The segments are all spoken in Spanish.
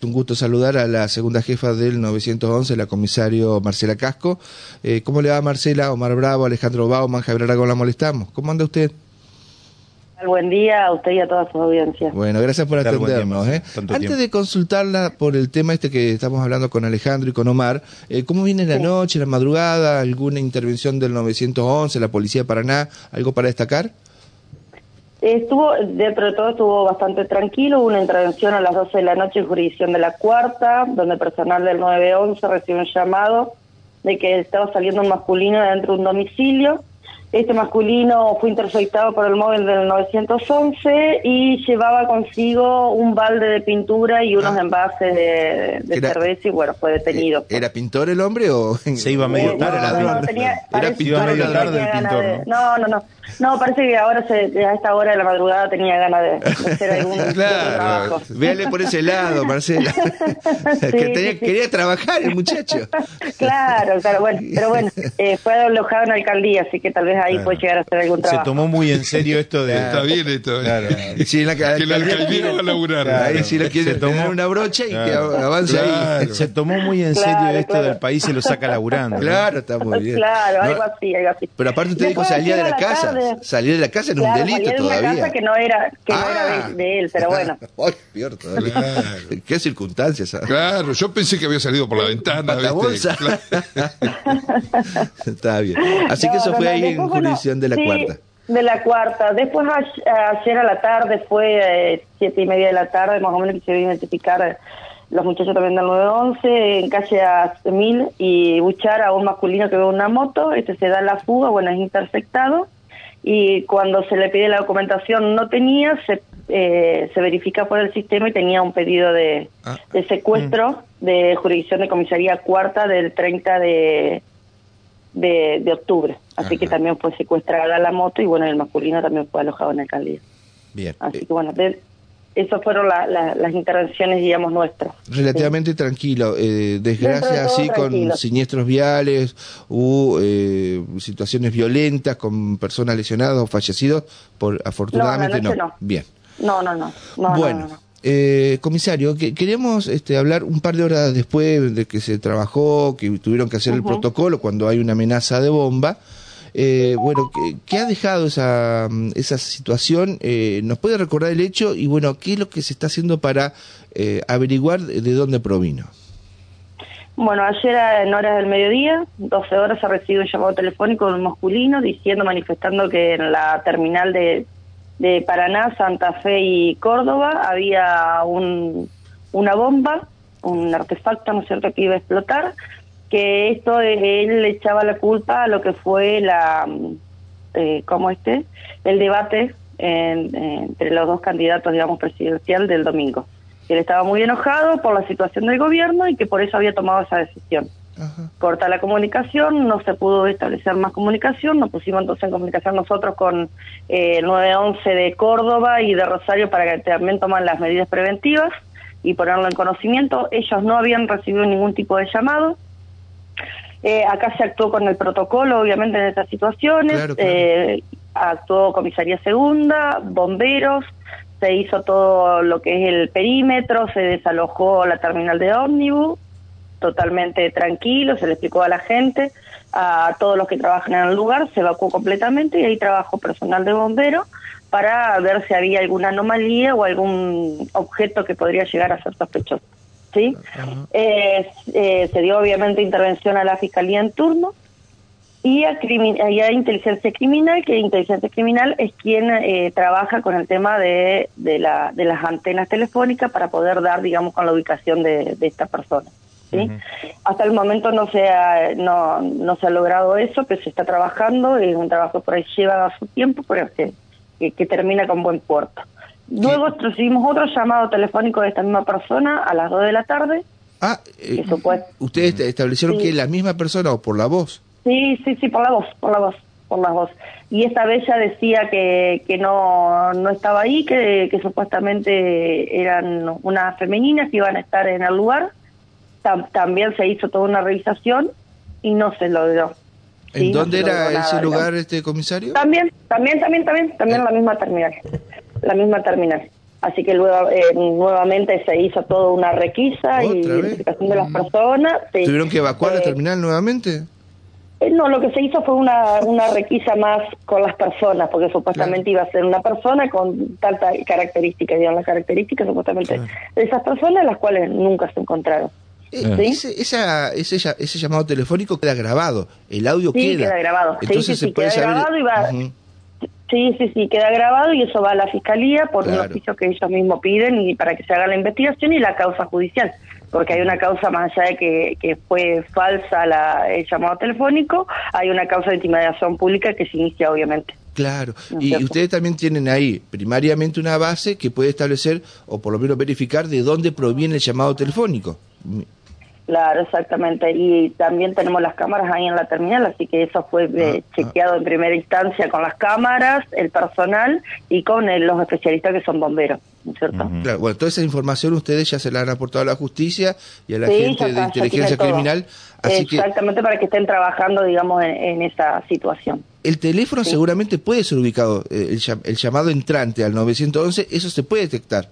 Un gusto saludar a la segunda jefa del 911, la comisario Marcela Casco. Eh, ¿Cómo le va Marcela? Omar Bravo, Alejandro Bauman, Javier Aragón, la molestamos. ¿Cómo anda usted? Buen día a usted y a toda su audiencia. Bueno, gracias por atendernos. ¿eh? Antes de consultarla por el tema este que estamos hablando con Alejandro y con Omar, eh, ¿cómo viene la noche, la madrugada? ¿Alguna intervención del 911, la Policía de Paraná? ¿Algo para destacar? Estuvo, dentro de todo estuvo bastante tranquilo, hubo una intervención a las 12 de la noche en jurisdicción de la cuarta, donde personal del 911 recibió un llamado de que estaba saliendo un masculino dentro de un domicilio este masculino fue interceptado por el móvil del 911 y llevaba consigo un balde de pintura y unos ah. envases de, cerveza y bueno, fue detenido. ¿Era pintor el hombre o se iba medio tarde? era pintor, tarde el pintor. no, no, no. No, parece que ahora se, a esta hora de la madrugada tenía ganas de, hacer algún claro, véale por ese lado, Marcela. que quería trabajar el muchacho. claro, claro, bueno, pero bueno, eh, fue alojado en la alcaldía, así que tal vez ahí puede llegar a hacer algún trabajo. Se tomó muy en serio esto de... Está bien esto. ¿eh? Claro. Sí, la, que la alcaldía va a laburar. ahí sí la quiere tomar una brocha y que avance ahí. Se tomó muy en serio esto del país y lo saca laburando. Claro, está muy bien. Claro, algo así, algo así. Pero aparte usted dijo salía de la casa. Salir de la casa era un delito todavía. Una casa que no era, que no era de, de, él, pero bueno. Ay, peor todavía. Qué circunstancias. ¿sabes? Claro, yo pensé que había salido por la ventana. La bolsa. Está bien. Así que eso fue ahí en jurisdicción de la cuarta. De la cuarta. Después ayer a la tarde fue eh, siete y media de la tarde, más o menos que se vio identificar los muchachos también del 911 en calle Mil y buchar a un masculino que ve una moto, este se da la fuga, bueno, es interceptado y cuando se le pide la documentación no tenía, se, eh, se verifica por el sistema y tenía un pedido de, ah. de secuestro mm. de jurisdicción de comisaría cuarta del 30 de, de, octubre. Así que también fue secuestrada la moto y bueno, el masculino también fue alojado en el alcaldía. Bien. Así que bueno, de, esas fueron las intervenciones, digamos, nuestras. Relativamente tranquilo. Eh, desgracia así con siniestros viales, hubo eh, situaciones violentas con personas lesionadas o fallecidos, por afortunadamente no. Bien. No, no, no. bueno. Eh, comisario, que, queremos este, hablar un par de horas después de que se trabajó, que tuvieron que hacer el protocolo cuando hay una amenaza de bomba. Eh, bueno, ¿qué, ha dejado esa, esa situación? Eh, ¿Nos puede recordar el hecho? Y bueno, ¿qué es lo que se está haciendo para eh, averiguar de dónde provino? Bueno, ayer en horas del mediodía, 12 horas, se recibido un llamado telefónico de un masculino diciendo, manifestando que en la terminal de, de Paraná, Santa Fe y Córdoba había un, una bomba, un artefacto, ¿no es cierto?, que iba a explotar que esto él le echaba la culpa a lo que fue la, eh, ¿cómo este? El debate entre los dos candidatos, digamos, presidencial del domingo. Él estaba muy enojado por la situación del gobierno y que por eso había tomado esa decisión. Corta la comunicación, no se pudo establecer más comunicación, nos pusimos entonces en comunicación nosotros con eh, el 911 de Córdoba y de Rosario para que también toman las medidas preventivas y ponerlo en conocimiento. Ellos no habían recibido ningún tipo de llamado, eh, acá se actuó con el protocolo, obviamente, en estas situaciones. Eh, actuó Comisaría Segunda, bomberos, se hizo todo lo que es el perímetro, se desalojó la terminal de ómnibus, totalmente tranquilo, se le explicó a la gente, a todos los que trabajan en el lugar, se evacuó completamente y ahí trabajó personal de bomberos para ver si había alguna anomalía o algún objeto que podría llegar a ser sospechoso. ¿sí? Eh, eh, se dio obviamente intervención a la Fiscalía en turno y a, a Inteligencia Criminal, que Inteligencia Criminal es quien eh, trabaja con el tema de, de, la, de las antenas telefónicas para poder dar, digamos, con la ubicación de, de esta persona. ¿Sí? Hasta el momento no se, ha, no, no se ha logrado eso, pero se está trabajando, es un trabajo por ahí lleva su tiempo, pero que, que termina con buen puerto. Luego recibimos otro llamado telefónico de esta misma persona a las 2 de la tarde. Ah, eh, ¿ustedes establecieron que es la misma persona o por la voz? Sí, sí, sí, por la voz, por la voz, por la voz. Y esta bella decía que, que no, no estaba ahí, que, que supuestamente eran unas femeninas que iban a estar en el lugar. También se hizo toda una revisación y no se logró. ¿En dónde era ese lugar, este comisario? También, también, también, también, también la misma terminal la misma terminal. Así que luego, eh, nuevamente se hizo toda una requisa y identificación de las personas. sí. ¿Tuvieron que evacuar la Eh, terminal nuevamente? eh, No, lo que se hizo fue una, una requisa más con las personas, porque supuestamente iba a ser una persona con tanta característica, digamos, las características supuestamente Claro. de esas personas, las cuales nunca se encontraron. Eh, ¿Sí? ese, esa- ese, ese llamado telefónico queda grabado, el audio Sí, queda. queda grabado. Entonces sí, se sí, puede queda saber. grabado y va-. Sí, sí, sí, queda grabado y eso va a la fiscalía por un Claro. oficio que ellos mismos piden y para que se haga la investigación y la causa judicial, porque hay una causa más allá de que, que fue falsa la, el llamado telefónico, hay una causa de intimidación pública que se inicia obviamente. Claro, No y cierto. ustedes también tienen ahí primariamente una base que puede establecer o por lo menos verificar de dónde proviene el llamado telefónico. Claro, exactamente. Y también tenemos las cámaras ahí en la terminal, así que eso fue eh, Ah, chequeado en primera instancia con las cámaras, el personal y con eh, los especialistas que son bomberos, ¿no es cierto? Claro, bueno, toda esa información ustedes ya se la han aportado a la justicia y a la Sí, gente de está, inteligencia criminal, así que Exactamente para que estén trabajando, digamos, en, en esa situación. el teléfono Sí. seguramente puede ser ubicado, eh, el, el llamado entrante al 911, eso se puede detectar.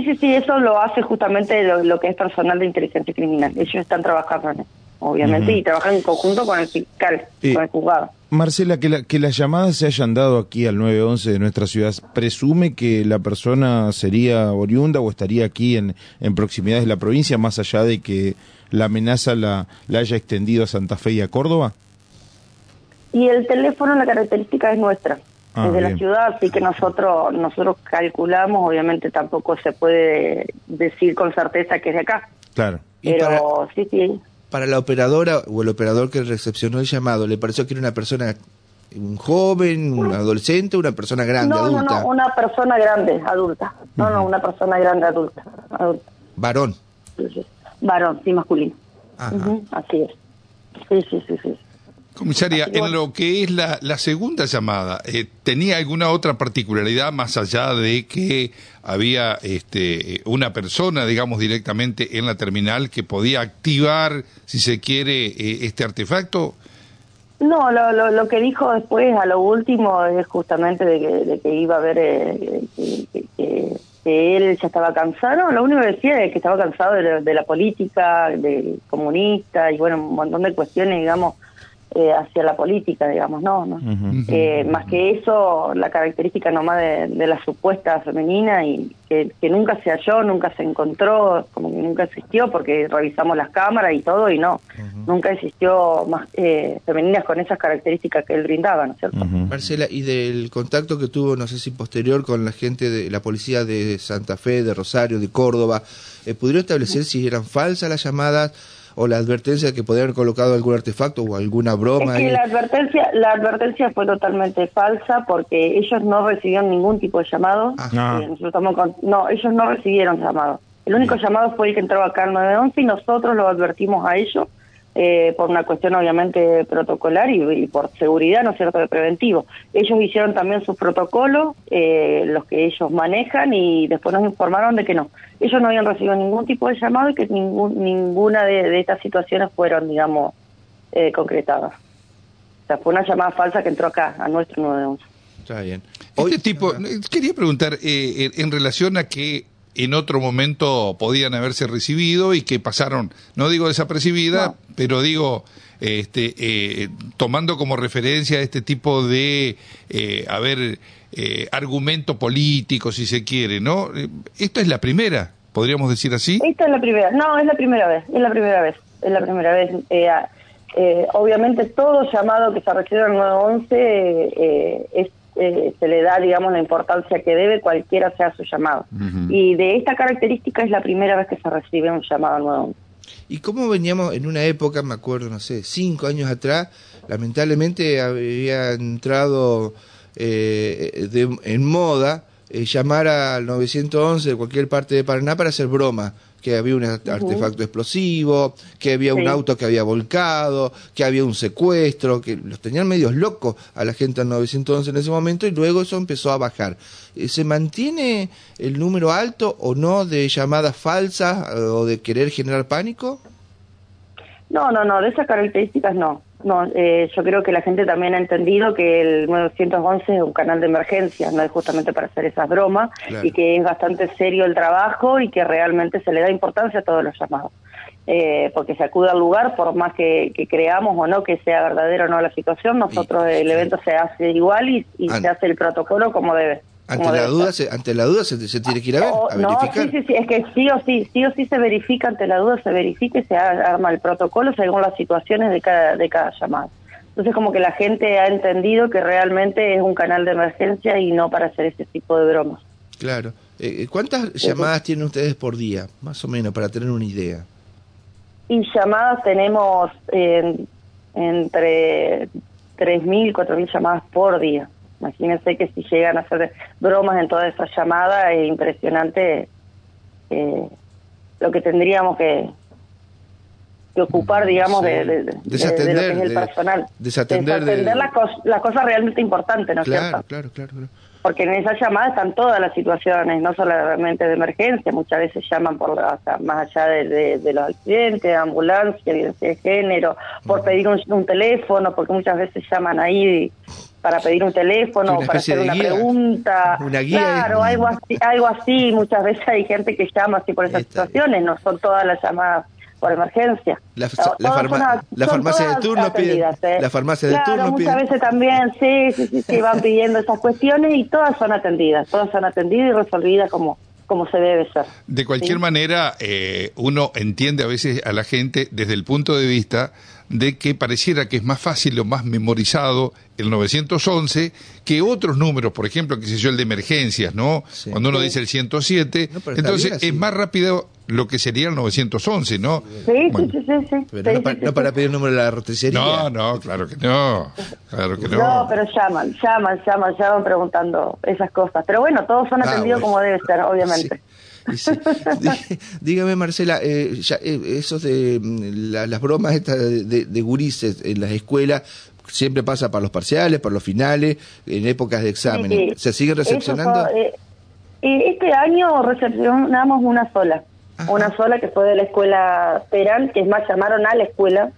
Sí, sí, sí, eso lo hace justamente lo, lo que es personal de inteligencia criminal. Ellos están trabajando en eso, obviamente, y trabajan en conjunto con el fiscal, con el juzgado. Marcela, que, la- que las llamadas se hayan dado aquí al 911 de nuestra ciudad, ¿presume que la persona sería oriunda o estaría aquí en, en proximidades de la provincia, más allá de que la amenaza la, la haya extendido a Santa Fe y a Córdoba? Y el teléfono, la característica es nuestra, Ah, es de la ciudad, así que nosotros nosotros calculamos, obviamente tampoco se puede decir con certeza que es de acá, Claro. Y pero para- sí, sí, Para la operadora o el operador que recepcionó el llamado, ¿le pareció que era una persona, un joven, un adolescente, una persona grande, no, no, adulta? no, una persona grande, adulta, no, no, una persona grande, adulta, adulta. Varón. Sí, sí. varón, sí, masculino. Ajá. Así es. Sí, sí, sí, sí. Comisaria, en bueno. lo que es la, la segunda llamada, eh, ¿tenía alguna otra particularidad más allá de que había este, una persona, digamos, directamente en la terminal que podía activar, si se quiere, eh, este artefacto? No, lo, lo, lo que dijo después, a lo último, es justamente de que, de que iba a haber, eh, que, que- él ya estaba cansado. Lo único que decía es que estaba cansado de, de la política, de comunista y bueno, un montón de cuestiones, digamos, eh, hacia la política, digamos, no, no. Eh, más que eso, la característica nomás de, de la supuesta femenina y que, que nunca se halló, nunca se encontró, como que nunca existió, porque revisamos las cámaras y todo y no, nunca existió más eh, femeninas con esas características que él brindaba, ¿no es cierto? Marcela, y del contacto que tuvo, no sé si posterior, con la gente de la policía de Santa Fe, de Rosario, de Córdoba, eh, ¿pudieron establecer si eran falsas las llamadas o la advertencia de que podían haber colocado algún artefacto o alguna broma? Es que ahí? la advertencia, la advertencia fue totalmente falsa porque ellos no recibieron ningún tipo de llamado. Ah. Eh, nosotros estamos con- no, ellos no recibieron llamado. El único llamado fue el que entró acá al 911 y nosotros lo advertimos a ellos eh, por una cuestión obviamente protocolar y, y por seguridad, ¿no es cierto?, de preventivo. Ellos hicieron también sus protocolos, eh, los que ellos manejan, y después nos informaron de que no. Ellos no habían recibido ningún tipo de llamado y que ningún, ninguna de, de estas situaciones fueron, digamos, eh, concretadas. O sea, fue una llamada falsa que entró acá, a nuestro 911. Está bien. Este Hoy- tipo, quería preguntar eh, en- en relación a que en otro momento podían haberse recibido y que pasaron, no digo desapercibida, No. pero digo, este, eh, tomando como referencia este tipo de, eh, a ver, eh, argumento político, si se quiere, ¿no? Eh, Esto es la primera, podríamos decir así. Esta es la primera, no, es la primera vez, es la primera vez, es la primera vez. Eh, eh, obviamente todo llamado que se recibe al 911 eh, es, eh, se le da, digamos, la importancia que debe cualquiera sea su llamado. Y de esta característica es la primera vez que se recibe un llamado 911. ¿Y cómo veníamos en una época, me acuerdo, no sé, cinco años atrás, lamentablemente había entrado eh, de- en moda eh, llamar al 911 de cualquier parte de Paraná para hacer broma, que había un artefacto explosivo, que había un Sí. auto que había volcado, que había un secuestro, que los tenían medios locos a la gente al 911 en ese momento y luego eso empezó a bajar. Eh, ¿Se mantiene el número alto o no de llamadas falsas eh, o de querer generar pánico? No, no, no, de esas características no. No, eh, yo creo que la gente también ha entendido que el 911 es un canal de emergencia, no es justamente para hacer esas bromas, y que es bastante serio el trabajo y que realmente se le da importancia a todos los llamados. Eh, porque se acude al lugar, por más que, creamos o no que sea verdadero o no la situación, nosotros el evento se hace igual y, se hace el protocolo como debe. Ante la, duda, se, ante la duda se, tiene que ir a ver, a no, Sí, sí, sí, es que sí o sí, sí o sí se verifica, ante la duda se verifica y se arma el protocolo según las situaciones de cada, de cada llamada. Entonces como que la gente ha entendido que realmente es un canal de emergencia y no para hacer ese tipo de bromas. Claro. Eh, ¿Cuántas llamadas tienen ustedes por día, más o menos, para tener una idea? Y llamadas tenemos eh, entre 3.000, 4.000 llamadas por día. Imagínense que si llegan a hacer bromas en toda esa llamada, es impresionante eh, lo que tendríamos que, que ocupar, digamos, de, de, de, lo que es el personal. Desatender, desatender la, la cosa realmente importante, ¿no es cierto? Claro, claro, claro. Porque en esa llamada están todas las situaciones, no solamente de emergencia, muchas veces llaman por más allá de, los accidentes, ambulancia, violencia de género, por pedir un, teléfono, porque muchas veces llaman ahí para pedir un teléfono, para hacer una pregunta. Una guía. Claro, algo así, algo así. Muchas veces hay gente que llama así por esas situaciones, no son todas las llamadas por emergencia. La, farmacia de turno pide. ¿eh? La farmacia de turno muchas veces también, sí, sí, sí, van pidiendo esas cuestiones y todas son atendidas, todas son atendidas y resolvidas como como se debe ser. De cualquier manera, eh, uno entiende a veces a la gente desde el punto de vista de que pareciera que es más fácil o más memorizado el 911 que otros números, por ejemplo, que sé yo, el de emergencias, ¿no? Cuando uno dice el 107, entonces es más rápido lo que sería el 911, ¿no? Sí, sí, sí, sí. Pero no, para pedir el número de la roticería. No, no, claro que no. Claro que no. No, pero llaman, llaman, llaman, llaman preguntando esas cosas. Pero bueno, todos son ah, atendidos como debe ser, obviamente. Dígame, Marcela, eh, ya, eh, esos de mm, las bromas estas de, de, gurises en las escuelas, siempre pasa para los parciales, para los finales, en épocas de exámenes. ¿Se sigue recepcionando? Eh, este año recepcionamos una sola, una sola que fue de la escuela Perán, que es más, llamaron a la escuela.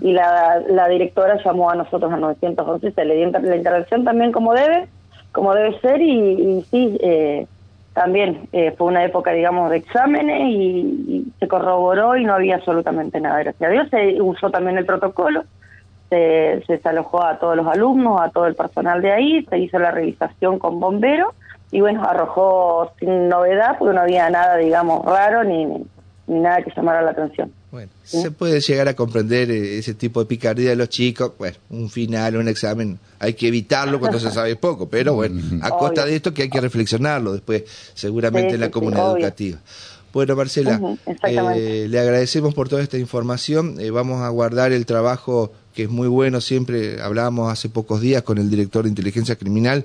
Y la, la directora llamó a nosotros a 911, se le dio la intervención también como debe, como debe ser, y, y sí, eh, también eh, fue una época, digamos, de exámenes y, se corroboró y no había absolutamente nada. Gracias a Dios se usó también el protocolo, se, se desalojó a todos los alumnos, a todo el personal de ahí, se hizo la revisación con bomberos y bueno, arrojó sin novedad porque no había nada, digamos, raro ni, ni nada que llamara la atención. Bueno, se puede llegar a comprender eh, ese tipo de picardía de los chicos. Bueno, un final, un examen, hay que evitarlo cuando se sabe poco, pero bueno, a costa de esto que hay que reflexionarlo después, seguramente en la comunidad educativa. Bueno, Marcela, eh, le agradecemos por toda esta información. Eh, vamos a guardar el trabajo que es muy bueno. Siempre hablábamos hace pocos días con el director de inteligencia criminal,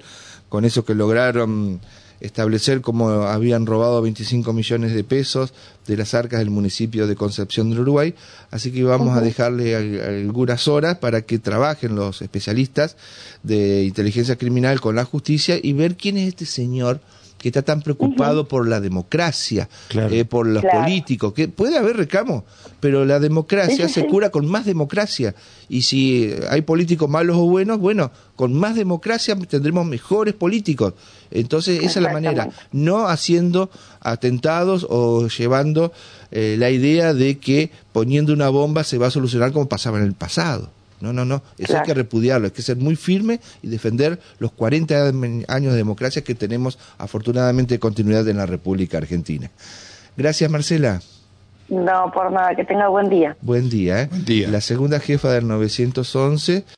con eso que lograron establecer cómo habían robado 25 millones de pesos de las arcas del municipio de Concepción del Uruguay. Así que vamos a dejarle algunas horas para que trabajen los especialistas de inteligencia criminal con la justicia y ver quién es este señor que está tan preocupado por la democracia, eh, por los políticos, que puede haber recamo, pero la democracia se cura con más democracia. Y si hay políticos malos o buenos, bueno, con más democracia tendremos mejores políticos. Entonces, esa es la manera, no haciendo atentados o llevando eh, la idea de que poniendo una bomba se va a solucionar como pasaba en el pasado. No, no, no. Eso hay que repudiarlo. Hay que ser muy firme y defender los 40 años de democracia que tenemos, afortunadamente, de continuidad en la República Argentina. Gracias, Marcela. No, por nada. Que tenga buen día. Buen día, ¿eh? Buen día. La segunda jefa del 911.